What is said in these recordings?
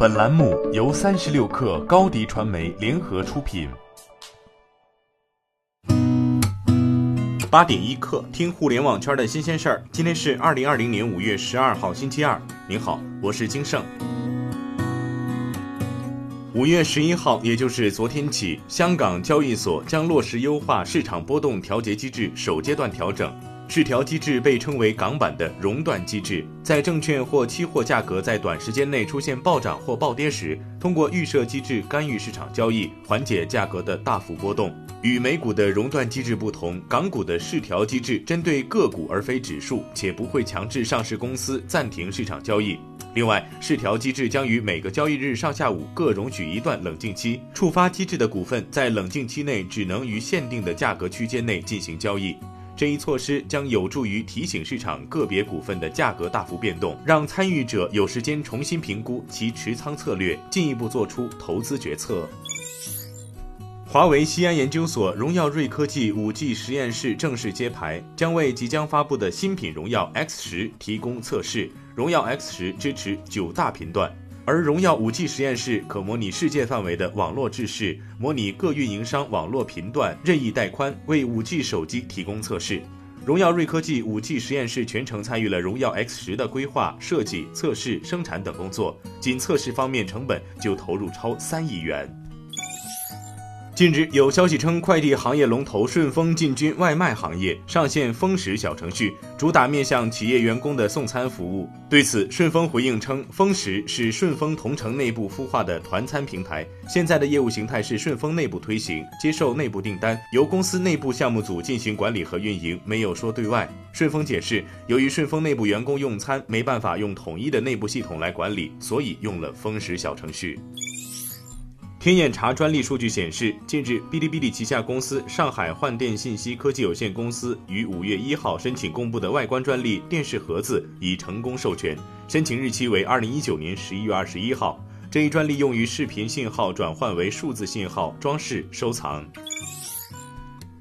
本栏目由三十六氪高低传媒联合出品。八点一刻，听互联网圈的新鲜事儿。今天是二零二零年五月十二号，星期二。您好，我是金盛。五月十一号，也就是昨天起，香港交易所将落实优化市场波动调节机制首阶段调整。市调机制被称为港版的熔断机制，在证券或期货价格在短时间内出现暴涨或暴跌时，通过预设机制干预市场交易，缓解价格的大幅波动。与美股的熔断机制不同，港股的市调机制针对个股而非指数，且不会强制上市公司暂停市场交易。另外，市调机制将于每个交易日上下午各容许一段冷静期，触发机制的股份在冷静期内只能于限定的价格区间内进行交易。这一措施将有助于提醒市场个别股份的价格大幅变动，让参与者有时间重新评估其持仓策略，进一步做出投资决策。华为西安研究所荣耀瑞科技五 G 实验室正式揭牌，将为即将发布的新品荣耀 X 十提供测试。荣耀 X 十支持九大频段。而荣耀五 G 实验室可模拟世界范围的网络制式，模拟各运营商网络频段任意带宽，为五 G 手机提供测试。荣耀瑞科技五 G 实验室全程参与了荣耀 X 十的规划、设计、测试、生产等工作，仅测试方面成本就投入超三亿元。近日有消息称，快递行业龙头顺丰进军外卖行业，上线丰食小程序，主打面向企业员工的送餐服务。对此，顺丰回应称，丰食是顺丰同城内部孵化的团餐平台，现在的业务形态是顺丰内部推行，接受内部订单，由公司内部项目组进行管理和运营，没有说对外。顺丰解释，由于顺丰内部员工用餐没办法用统一的内部系统来管理，所以用了丰食小程序。天眼查专利数据显示，近日，哔哩哔哩旗下公司上海幻电信息科技有限公司于五月一号申请公布的外观专利“电视盒子”已成功授权，申请日期为二零一九年十一月二十一号。这一专利用于视频信号转换为数字信号装饰收藏。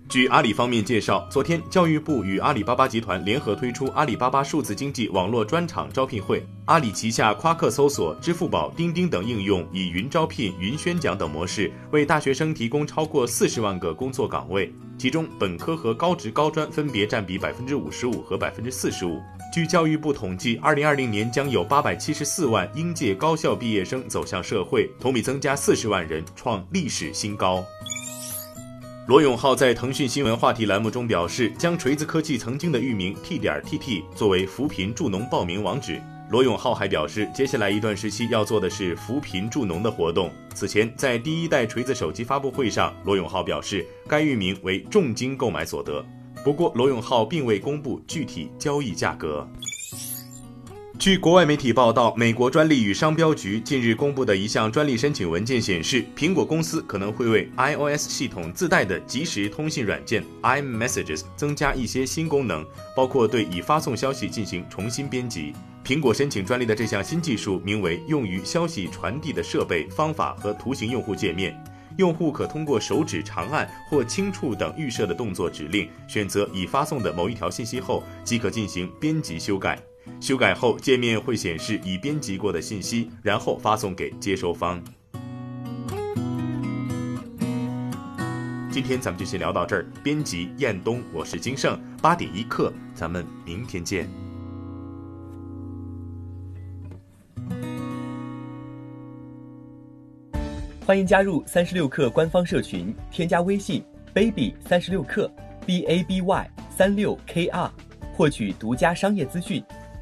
据阿里方面介绍，昨天教育部与阿里巴巴集团联合推出阿里巴巴数字经济网络专场招聘会。阿里旗下夸克搜索、支付宝、钉钉等应用以云招聘、云宣讲等模式，为大学生提供超过四十万个工作岗位，其中本科和高职高专分别占比百分之五十五和百分之四十五。据教育部统计，二零二零年将有八百七十四万应届高校毕业生走向社会，同比增加四十万人，创历史新高。罗永浩在腾讯新闻话题栏目中表示，将锤子科技曾经的域名 t 点 tt 作为扶贫助农报名网址。罗永浩还表示，接下来一段时期要做的是扶贫助农的活动。此前，在第一代锤子手机发布会上，罗永浩表示，该域名为重金购买所得。不过，罗永浩并未公布具体交易价格。据国外媒体报道，美国专利与商标局近日公布的一项专利申请文件显示，苹果公司可能会为 iOS 系统自带的即时通信软件 iMessages 增加一些新功能，包括对已发送消息进行重新编辑。苹果申请专利的这项新技术名为“用于消息传递的设备、方法和图形用户界面”，用户可通过手指长按或轻触等预设的动作指令，选择已发送的某一条信息后，即可进行编辑修改。修改后，界面会显示已编辑过的信息，然后发送给接收方。今天咱们就先聊到这儿。编辑：彦东，我是金盛。八点一刻，咱们明天见。欢迎加入三十六课官方社群，添加微信 baby 三十六课 b a b y 三六 k r，获取独家商业资讯。